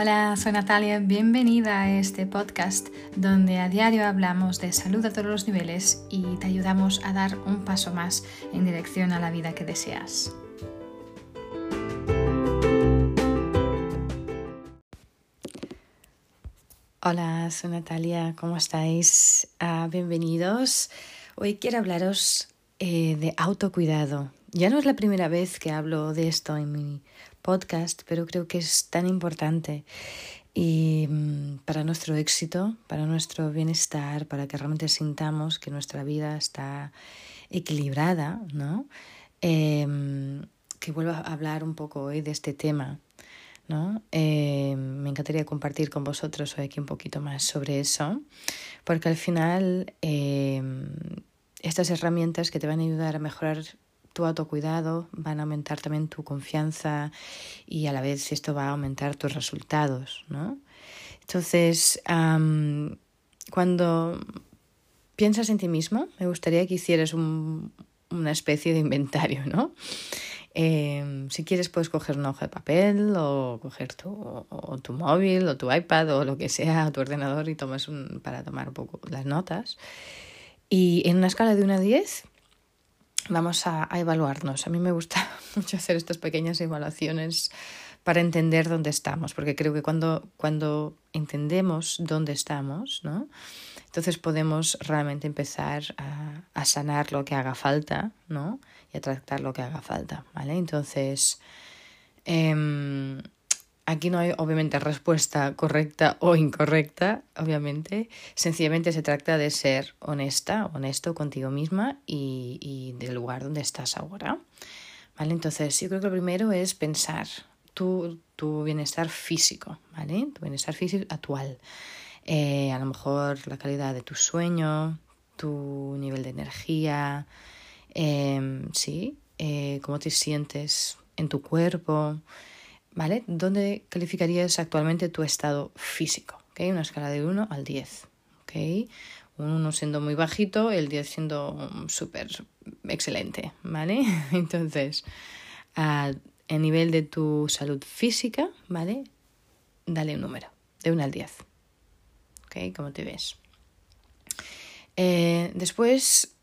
Hola, soy Natalia, bienvenida a este podcast donde a diario hablamos de salud a todos los niveles y te ayudamos a dar un paso más en dirección a la vida que deseas. Hola, soy Natalia, ¿cómo estáis? Ah, bienvenidos. Hoy quiero hablaros eh, de autocuidado. Ya no es la primera vez que hablo de esto en mi podcast, pero creo que es tan importante y mm, para nuestro éxito, para nuestro bienestar, para que realmente sintamos que nuestra vida está equilibrada, ¿no? Em, que vuelva a hablar un poco hoy de este tema, ¿no? Em, me encantaría compartir con vosotros hoy aquí un poquito más sobre eso, porque al final em, estas herramientas que te van a ayudar a mejorar tu autocuidado, van a aumentar también tu confianza y a la vez esto va a aumentar tus resultados, ¿no? Entonces, cuando piensas en ti mismo, me gustaría que hicieras un, una especie de inventario, ¿no? Em, si quieres puedes coger una hoja de papel o coger tu, o tu móvil o tu iPad o lo que sea, tu ordenador y tomas un, para tomar un poco las notas. Y en una escala de 1 a 10, vamos a, evaluarnos. A mí me gusta mucho hacer estas pequeñas evaluaciones para entender dónde estamos, porque creo que cuando, cuando entendemos dónde estamos, ¿no? entonces podemos realmente empezar a, a, sanar lo que haga falta ¿no? y a tratar lo que haga falta. ¿vale? Entonces, eh, Aquí no hay obviamente respuesta correcta o incorrecta, obviamente. Sencillamente se trata de ser honesta, honesto contigo misma y, del lugar donde estás ahora. ¿Vale? Entonces, yo creo que lo primero es pensar tu, tu bienestar físico, ¿vale? Tu bienestar físico actual. Eh, a lo mejor la calidad de tu sueño, tu nivel de energía, eh, sí, cómo te sientes en tu cuerpo, ¿vale? ¿Dónde calificarías actualmente tu estado físico? ¿okay? Una escala de 1 al 10. ¿okay? Un 1 siendo muy bajito, el 10 siendo súper excelente, ¿vale? Entonces, a, nivel de tu salud física, ¿vale? Dale un número, de 1 al 10. ¿Ok? ¿Cómo te ves? Eh, después,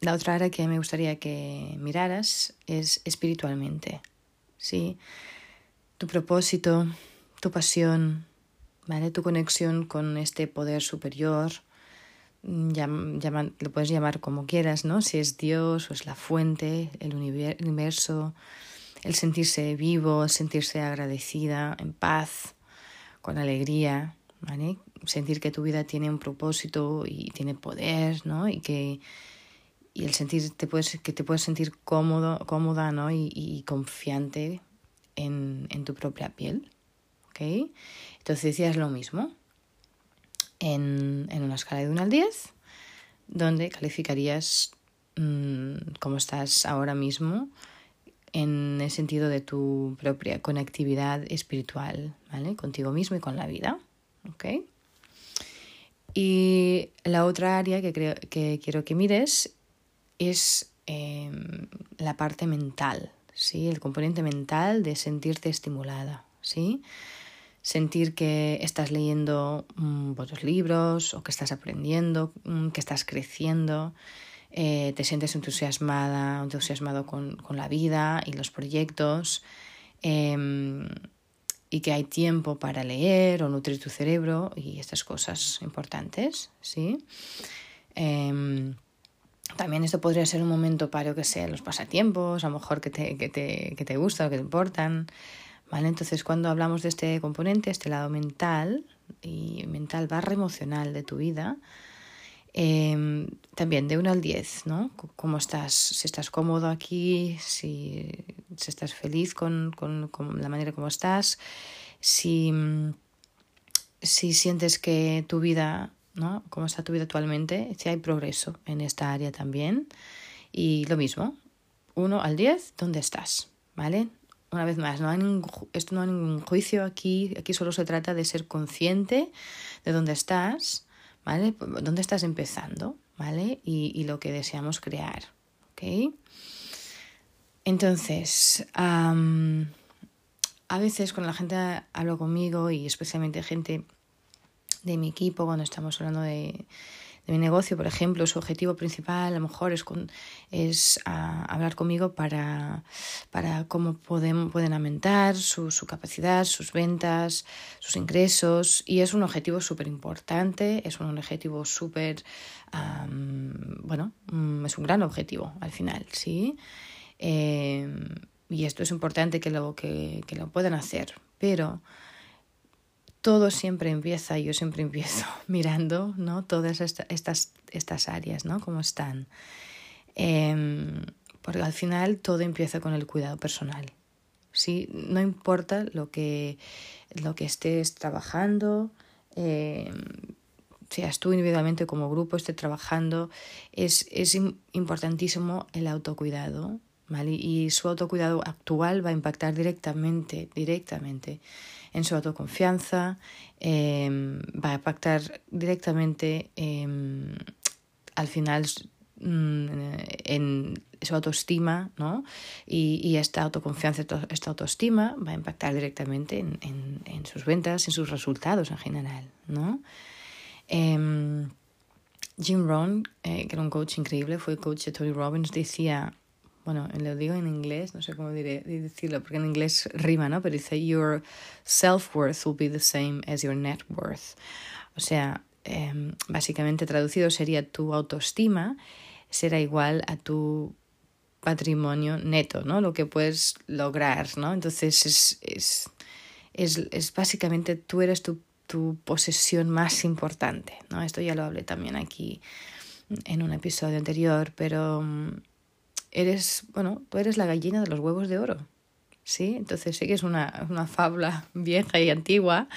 la otra área que me gustaría que miraras es espiritualmente, ¿sí? Tu propósito, tu pasión, ¿vale? Tu conexión con este poder superior, lo puedes llamar como quieras, ¿no? Si es Dios o es la fuente, el universo, el sentirse vivo, sentirse agradecida, en paz, con alegría, ¿vale? Sentir que tu vida tiene un propósito y tiene poder, ¿no? Y que y el sentir te puedes, que te puedes sentir cómodo, cómoda, ¿no? Y, y confiante en, tu propia piel. ¿ok? Entonces decías lo mismo en, en una escala de 1 al 10, donde calificarías mmm, cómo estás ahora mismo en el sentido de tu propia conectividad espiritual, ¿vale? Contigo mismo y con la vida, ¿ok? Y la otra área que, creo, que quiero que mires es eh, la parte mental, ¿sí? El componente mental de sentirte estimulada, ¿sí? Sentir que estás leyendo um, libros o que estás aprendiendo, mm, que estás creciendo, eh, te sientes entusiasmada, entusiasmado con, con, la vida y los proyectos em, y que hay tiempo para leer o nutrir tu cerebro y estas cosas importantes, ¿sí? Em, también esto podría ser un momento para, que sé, los pasatiempos, a lo mejor que te, que te, que te gustan o que te importan. ¿Vale? Entonces, cuando hablamos de este componente, este lado mental, y mental barra emocional de tu vida, eh, también de 1 al 10, ¿no? ¿Cómo estás? Si estás cómodo aquí, si, si estás feliz con, con, con, la manera como estás, si, si sientes que tu vida ¿no? Cómo está tu vida actualmente, si hay progreso en esta área también. Y lo mismo, 1 al 10, ¿dónde estás? ¿Vale? Una vez más, no hay ningún, esto no hay ningún juicio aquí, aquí solo se trata de ser consciente de dónde estás, ¿vale? Dónde estás empezando, ¿vale? Y, y lo que deseamos crear, ¿ok? Entonces, a veces cuando la gente habla conmigo y especialmente gente de mi equipo, cuando estamos hablando de, mi negocio, por ejemplo, su objetivo principal a lo mejor es, con, es ah, hablar conmigo para, para cómo pueden, pueden aumentar su, su capacidad, sus ventas, sus ingresos. Y es un objetivo súper importante, es un objetivo súper, bueno, mm, es un gran objetivo al final, ¿sí? Eh, y esto es importante que lo, que, que lo puedan hacer, pero todo siempre empieza, yo siempre empiezo mirando ¿no? todas estas, estas áreas, ¿no? Cómo están. Em, porque al final todo empieza con el cuidado personal. ¿sí? No importa lo que, lo que estés trabajando, eh, seas tú individualmente como grupo esté trabajando, es, es importantísimo el autocuidado. Y su autocuidado actual va a impactar directamente, directamente en su autoconfianza, em, va a impactar directamente em, al final mm, en su autoestima, ¿no? Y, y, esta autoconfianza, esta autoestima va a impactar directamente en, en, en sus ventas, en sus resultados en general, ¿no? Em, Jim Rohn, eh, que era un coach increíble, fue coach de Tony Robbins, decía bueno, lo digo en inglés, no sé cómo diré, decirlo, porque en inglés rima, ¿no? Pero dice, your self-worth will be the same as your net worth. O sea, eh, básicamente traducido sería tu autoestima será igual a tu patrimonio neto, ¿no? Lo que puedes lograr, ¿no? Entonces es, es, es, es básicamente tú eres tu, tu posesión más importante, ¿no? Esto ya lo hablé también aquí en un episodio anterior, pero eres, bueno, tú eres la gallina de los huevos de oro. ¿Sí? Entonces sí que es una, una fábula vieja y antigua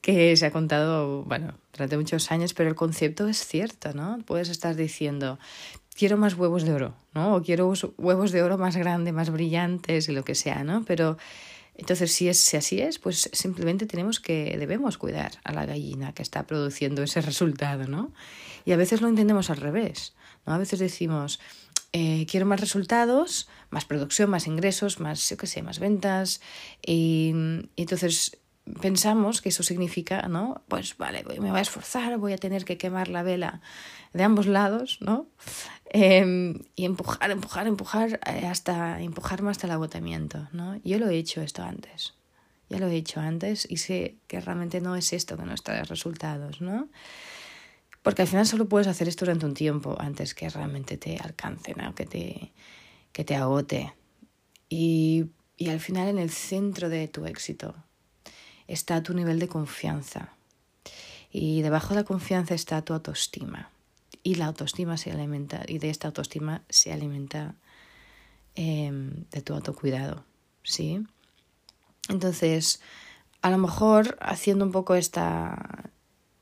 que se ha contado, bueno, durante muchos años, pero el concepto es cierto, ¿no? Puedes estar diciendo, quiero más huevos de oro, ¿no? O quiero huevos de oro más grandes, más brillantes y lo que sea, ¿no? Pero entonces, si, es, si así es, pues simplemente tenemos que, debemos cuidar a la gallina que está produciendo ese resultado, ¿no? Y a veces lo entendemos al revés, ¿no? A veces decimos, eh, quiero más resultados, más producción, más ingresos, más, yo qué sé, más ventas. Y, entonces pensamos que eso significa, ¿no? Pues vale, me voy a esforzar, voy a tener que quemar la vela de ambos lados, ¿no? Em, y empujar, empujar, empujar eh, hasta empujarme hasta el agotamiento, ¿no? Yo lo he hecho esto antes. Ya lo he hecho antes y sé que realmente no es esto que nos trae resultados, ¿no? Porque al final solo puedes hacer esto durante un tiempo antes que realmente te alcance, ¿no? que, te, que te agote. Y, y al final en el centro de tu éxito está tu nivel de confianza. Y debajo de la confianza está tu autoestima. Y la autoestima se alimenta, y de esta autoestima se alimenta em, de tu autocuidado. ¿Sí? Entonces, a lo mejor haciendo un poco esta,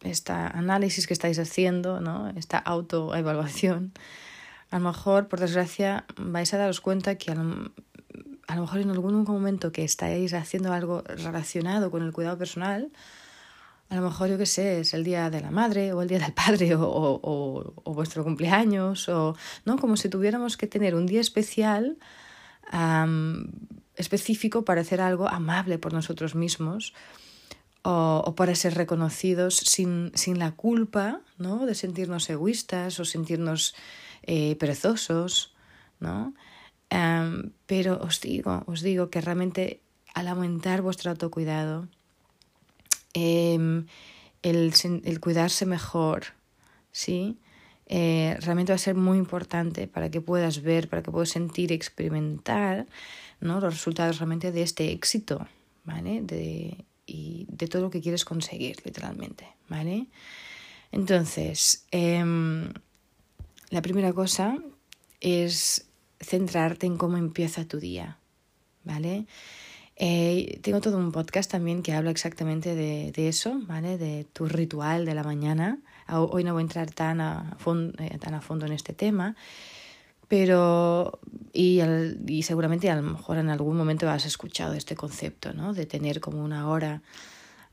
este análisis que estáis haciendo, ¿no? esta autoevaluación, a lo mejor, por desgracia, vais a daros cuenta que a lo, a lo, mejor en algún momento que estáis haciendo algo relacionado con el cuidado personal, a lo mejor, yo qué sé, es el día de la madre o el día del padre o, o, o vuestro cumpleaños, o ¿no? como si tuviéramos que tener un día especial específico para hacer algo amable por nosotros mismos o, para ser reconocidos sin, sin, la culpa ¿no? de sentirnos egoístas o sentirnos eh, perezosos, ¿no? pero os digo, os digo que realmente al aumentar vuestro autocuidado, em, el, el, cuidarse mejor, ¿sí? Eh, realmente va a ser muy importante para que puedas ver, para que puedas sentir experimentar ¿no? los resultados realmente de este éxito, ¿vale? De, y de todo lo que quieres conseguir, literalmente, ¿vale? Entonces, em, la primera cosa es centrarte en cómo empieza tu día, ¿vale? Eh, tengo todo un podcast también que habla exactamente de, eso, ¿vale? De tu ritual de la mañana. Hoy no voy a entrar tan a, eh, tan a fondo en este tema, pero, y, y seguramente a lo mejor en algún momento has escuchado este concepto, ¿no? De tener como una hora,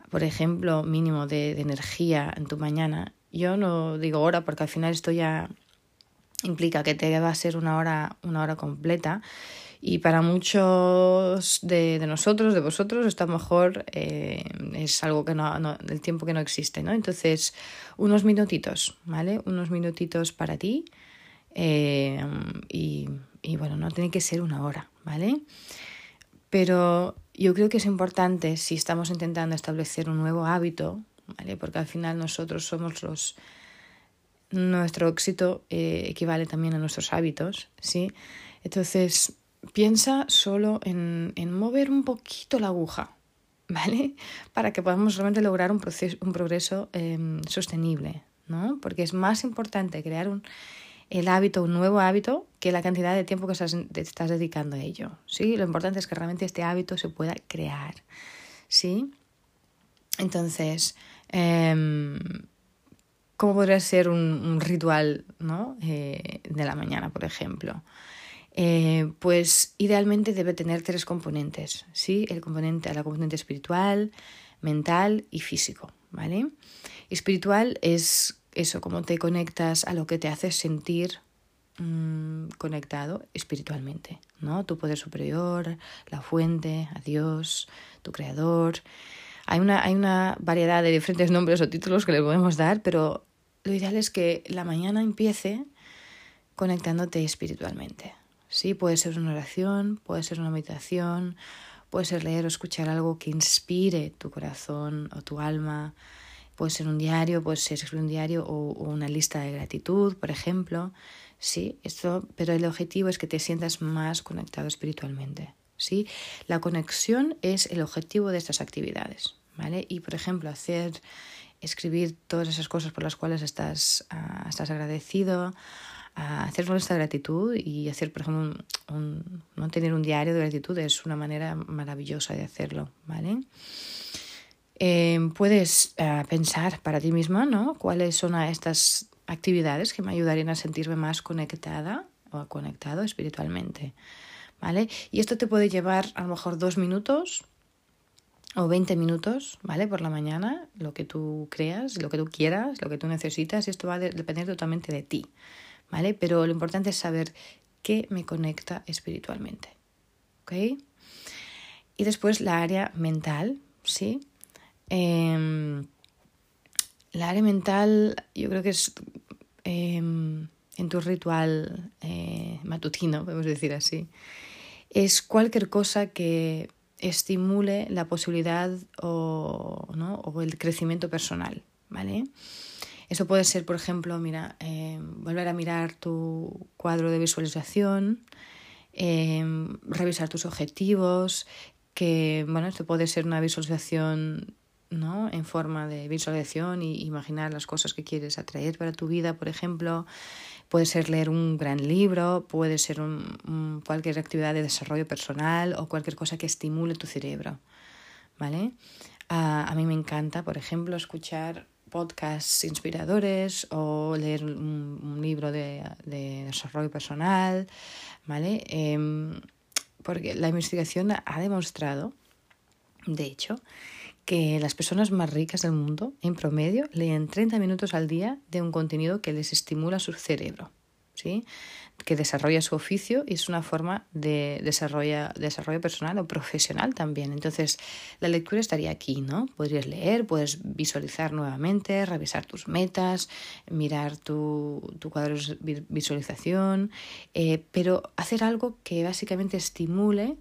por ejemplo, mínimo de, de energía en tu mañana. Yo no digo hora porque al final esto ya implica que te va a ser una hora, una hora completa. Y para muchos de, nosotros, de vosotros, esto a lo mejor eh, es algo que no, no, el tiempo que no existe, ¿no? Entonces, unos minutitos, ¿vale? Unos minutitos para ti. Y, y bueno, no tiene que ser una hora, ¿vale? Pero yo creo que es importante si estamos intentando establecer un nuevo hábito, ¿vale? Porque al final nosotros somos los nuestro éxito eh, equivale también a nuestros hábitos, ¿sí? Entonces, piensa solo en, en, mover un poquito la aguja, ¿vale? Para que podamos realmente lograr un, proceso, un progreso eh, sostenible, ¿no? Porque es más importante crear un, el hábito, un nuevo hábito, que la cantidad de tiempo que estás, dedicando a ello, ¿sí? Lo importante es que realmente este hábito se pueda crear, ¿sí? Entonces, eh, ¿Cómo podría ser un, ritual ¿no? Eh, de la mañana, por ejemplo? Eh, pues idealmente debe tener tres componentes, ¿sí? El componente, la componente espiritual, mental y físico, ¿vale? Espiritual es eso, cómo te conectas a lo que te hace sentir mmm, conectado espiritualmente, ¿no? Tu poder superior, la fuente, a Dios, tu creador. Hay una, hay una variedad de diferentes nombres o títulos que le podemos dar, pero lo ideal es que la mañana empiece conectándote espiritualmente. Sí, puede ser una oración, puede ser una meditación, puede ser leer o escuchar algo que inspire tu corazón o tu alma, puede ser un diario, puede ser escribir un diario o, una lista de gratitud, por ejemplo. Sí, esto, pero el objetivo es que te sientas más conectado espiritualmente. ¿sí? La conexión es el objetivo de estas actividades, ¿vale? Y por ejemplo, hacer escribir todas esas cosas por las cuales estás, uh, estás agradecido, uh, hacer esta gratitud y hacer, por ejemplo, no tener un diario de gratitud es una manera maravillosa de hacerlo, ¿vale? Eh, puedes uh, pensar para ti misma, ¿no? ¿Cuáles son estas actividades que me ayudarían a sentirme más conectada o conectado espiritualmente? ¿Vale? Y esto te puede llevar a lo mejor dos minutos o 20 minutos, ¿vale? Por la mañana, lo que tú creas, lo que tú quieras, lo que tú necesitas, y esto va a depender totalmente de ti, ¿vale? Pero lo importante es saber qué me conecta espiritualmente, ¿ok? Y después la área mental, ¿sí? Eh, la área mental yo creo que es eh, en tu ritual eh, matutino, podemos decir así, es cualquier cosa que estimule la posibilidad o, ¿no? o el crecimiento personal, ¿vale? Eso puede ser, por ejemplo, mira, eh, volver a mirar tu cuadro de visualización, revisar tus objetivos, que, bueno, esto puede ser una visualización ¿no? en forma de visualización y imaginar las cosas que quieres atraer para tu vida, por ejemplo. Puede ser leer un gran libro, puede ser un, cualquier actividad de desarrollo personal o cualquier cosa que estimule tu cerebro. ¿Vale? a mí me encanta, por ejemplo, escuchar podcasts inspiradores o leer un, libro de, de, desarrollo personal, ¿vale? Em, porque la investigación ha demostrado, de hecho, que las personas más ricas del mundo, en promedio, leen 30 minutos al día de un contenido que les estimula su cerebro, ¿sí? que desarrolla su oficio y es una forma de desarrollo, desarrollo personal o profesional también. Entonces, la lectura estaría aquí, ¿no? Podrías leer, puedes visualizar nuevamente, revisar tus metas, mirar tu, tu cuadro de visualización, eh, pero hacer algo que básicamente estimule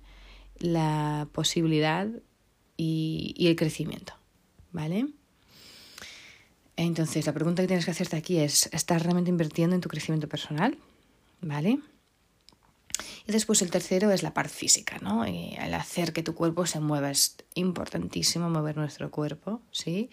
la posibilidad y, el crecimiento, ¿vale? Entonces, la pregunta que tienes que hacerte aquí es, ¿estás realmente invirtiendo en tu crecimiento personal? ¿Vale? Y después el tercero es la parte física, ¿no? El hacer que tu cuerpo se mueva es importantísimo, mover nuestro cuerpo, ¿sí?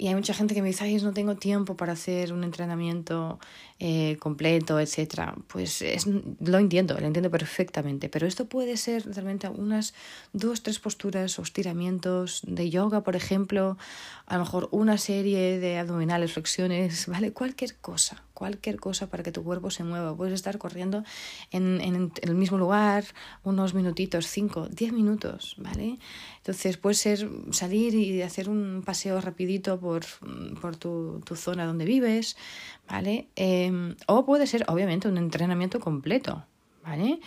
Y hay mucha gente que me dice, ay, no tengo tiempo para hacer un entrenamiento eh, completo, etc. Pues es, lo entiendo, lo entiendo perfectamente, pero esto puede ser realmente unas dos, tres posturas o estiramientos de yoga, por ejemplo, a lo mejor una serie de abdominales, flexiones, ¿vale? Cualquier cosa, cualquier cosa para que tu cuerpo se mueva. Puedes estar corriendo en, en, el mismo lugar unos minutitos, cinco, diez minutos, ¿vale? Entonces puede ser salir y hacer un paseo rapidito por, por tu, tu zona donde vives, ¿vale? Eh, o puede ser, obviamente, un entrenamiento completo, ¿vale?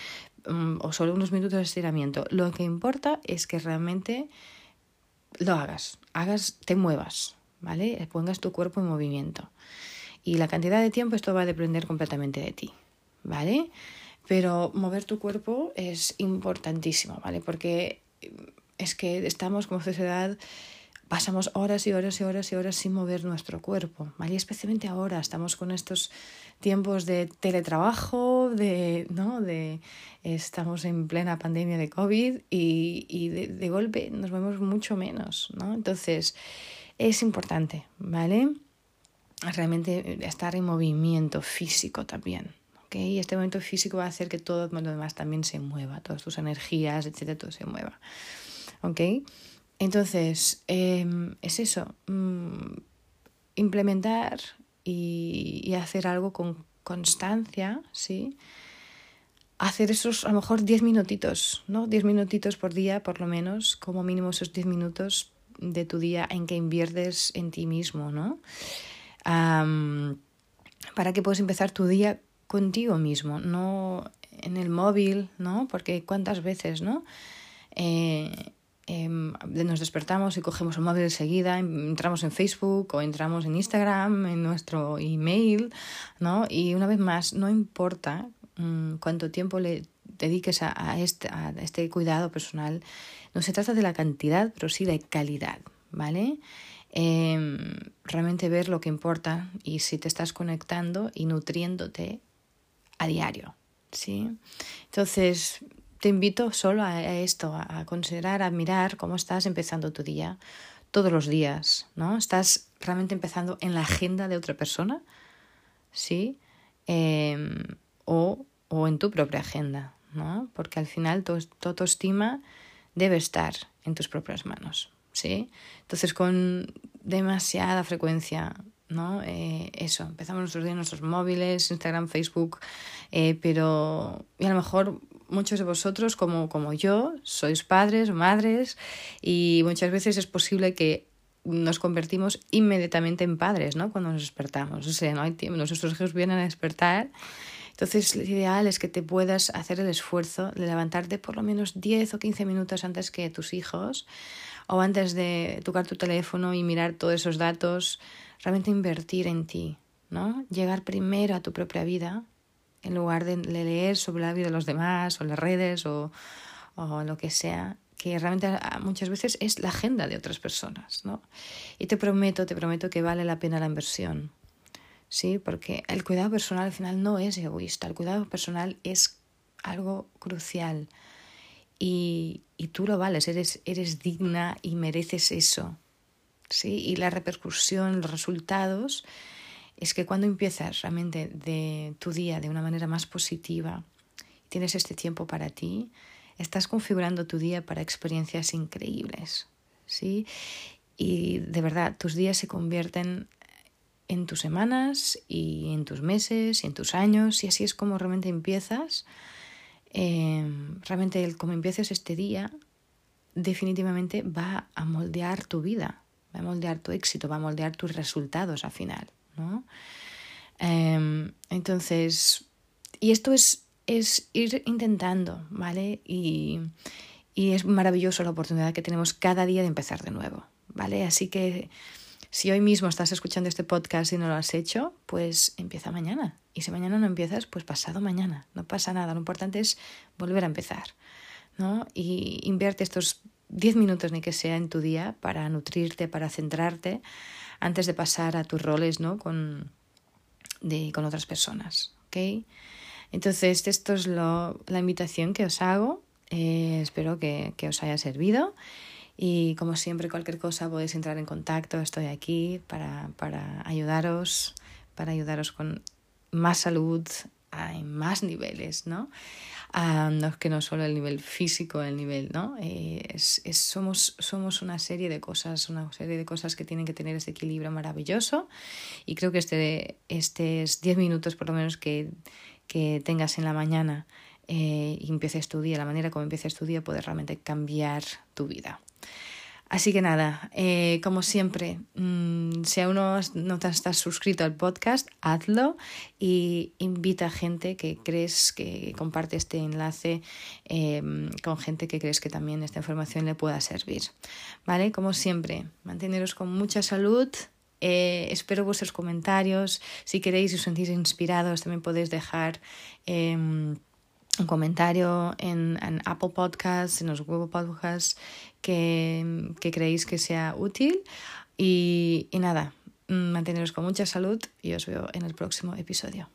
mm, o solo unos minutos de estiramiento. Lo que importa es que realmente lo hagas, hagas, te muevas, ¿vale? Pongas tu cuerpo en movimiento. Y la cantidad de tiempo, esto va a depender completamente de ti, ¿vale? Pero mover tu cuerpo es importantísimo, ¿vale? Porque es que estamos como sociedad pasamos horas y horas y horas y horas sin mover nuestro cuerpo, ¿vale? Y especialmente ahora estamos con estos tiempos de teletrabajo, de, ¿no? de estamos en plena pandemia de COVID y, y de, de, golpe nos vemos mucho menos, ¿no? Entonces, es importante, ¿vale? Realmente estar en movimiento físico también, ¿ok? Y este movimiento físico va a hacer que todo lo demás también se mueva, todas tus energías, etcétera, todo se mueva, ¿ok? Entonces, eh, es eso, mm, implementar y, y, hacer algo con constancia, ¿sí? Hacer esos, a lo mejor, 10 minutitos, ¿no? 10 minutitos por día, por lo menos, como mínimo esos 10 minutos de tu día en que inviertes en ti mismo, ¿no? Um, para que puedas empezar tu día contigo mismo, no en el móvil, ¿no? Porque cuántas veces, ¿no? Eh, eh, nos despertamos y cogemos el móvil enseguida, entramos en Facebook o entramos en Instagram, en nuestro email, ¿no? Y una vez más, no importa um, cuánto tiempo le dediques a, a, este, a este cuidado personal, no se trata de la cantidad, pero sí de calidad, ¿vale? Eh, realmente ver lo que importa y si te estás conectando y nutriéndote a diario, ¿sí? Entonces, te invito solo a esto, a considerar, a mirar cómo estás empezando tu día todos los días, ¿no? ¿Estás realmente empezando en la agenda de otra persona? ¿Sí? Eh, o, o en tu propia agenda, ¿no? Porque al final tu, tu autoestima debe estar en tus propias manos, ¿sí? Entonces, con demasiada frecuencia, ¿no? Eh, eso, empezamos nuestros días, nuestros móviles, Instagram, Facebook, eh, pero y a lo mejor muchos de vosotros, como, como yo, sois padres o madres y muchas veces es posible que nos convertimos inmediatamente en padres, ¿no? Cuando nos despertamos. O sea, no hay tiempo, nuestros hijos vienen a despertar. Entonces, lo ideal es que te puedas hacer el esfuerzo de levantarte por lo menos 10 o 15 minutos antes que tus hijos o antes de tocar tu teléfono y mirar todos esos datos, realmente invertir en ti, ¿no? Llegar primero a tu propia vida en lugar de leer sobre la vida de los demás o las redes o, o lo que sea, que realmente muchas veces es la agenda de otras personas, ¿no? Y te prometo, te prometo que vale la pena la inversión, ¿sí? Porque el cuidado personal al final no es egoísta, el cuidado personal es algo crucial y, tú lo vales, eres, eres digna y mereces eso, ¿sí? Y la repercusión, los resultados es que cuando empiezas realmente de tu día de una manera más positiva, tienes este tiempo para ti, estás configurando tu día para experiencias increíbles, ¿sí? Y de verdad, tus días se convierten en tus semanas y en tus meses y en tus años y así es como realmente empiezas. Eh, realmente el cómo empieces este día definitivamente va a moldear tu vida, va a moldear tu éxito, va a moldear tus resultados al final. ¿no? Eh, entonces, y esto es, es ir intentando, ¿vale? Y, y es maravilloso la oportunidad que tenemos cada día de empezar de nuevo, ¿vale? Así que si hoy mismo estás escuchando este podcast y no lo has hecho, pues empieza mañana. Y si mañana no empiezas, pues pasado mañana. No pasa nada. Lo importante es volver a empezar, ¿no? Y invierte estos 10 minutos ni que sea en tu día para nutrirte, para centrarte antes de pasar a tus roles ¿no? con, de, con otras personas. ¿okay? Entonces, esto es lo, la invitación que os hago. Eh, espero que, que os haya servido. Y como siempre, cualquier cosa podéis entrar en contacto. Estoy aquí para, para ayudaros, para ayudaros con más salud en más niveles, ¿no? Ah, no que no solo el nivel físico, el nivel, ¿no? Eh, es, es, somos, somos una serie de cosas, una serie de cosas que tienen que tener este equilibrio maravilloso y creo que este, estos 10 minutos por lo menos que, que tengas en la mañana eh, y empieces tu día, la manera como empieces tu día puede realmente cambiar tu vida. Así que nada, eh, como siempre, mm, si aún no, no te estás suscrito al podcast, hazlo y invita a gente que crees que comparte este enlace em, con gente que crees que también esta información le pueda servir. ¿Vale? Como siempre, manteneros con mucha salud. Eh, espero vuestros comentarios. Si queréis y os sentís inspirados, también podéis dejar em, un comentario en, Apple Podcasts, en los Google Podcasts que, creéis que sea útil. Y, y nada, manteneros con mucha salud y os veo en el próximo episodio.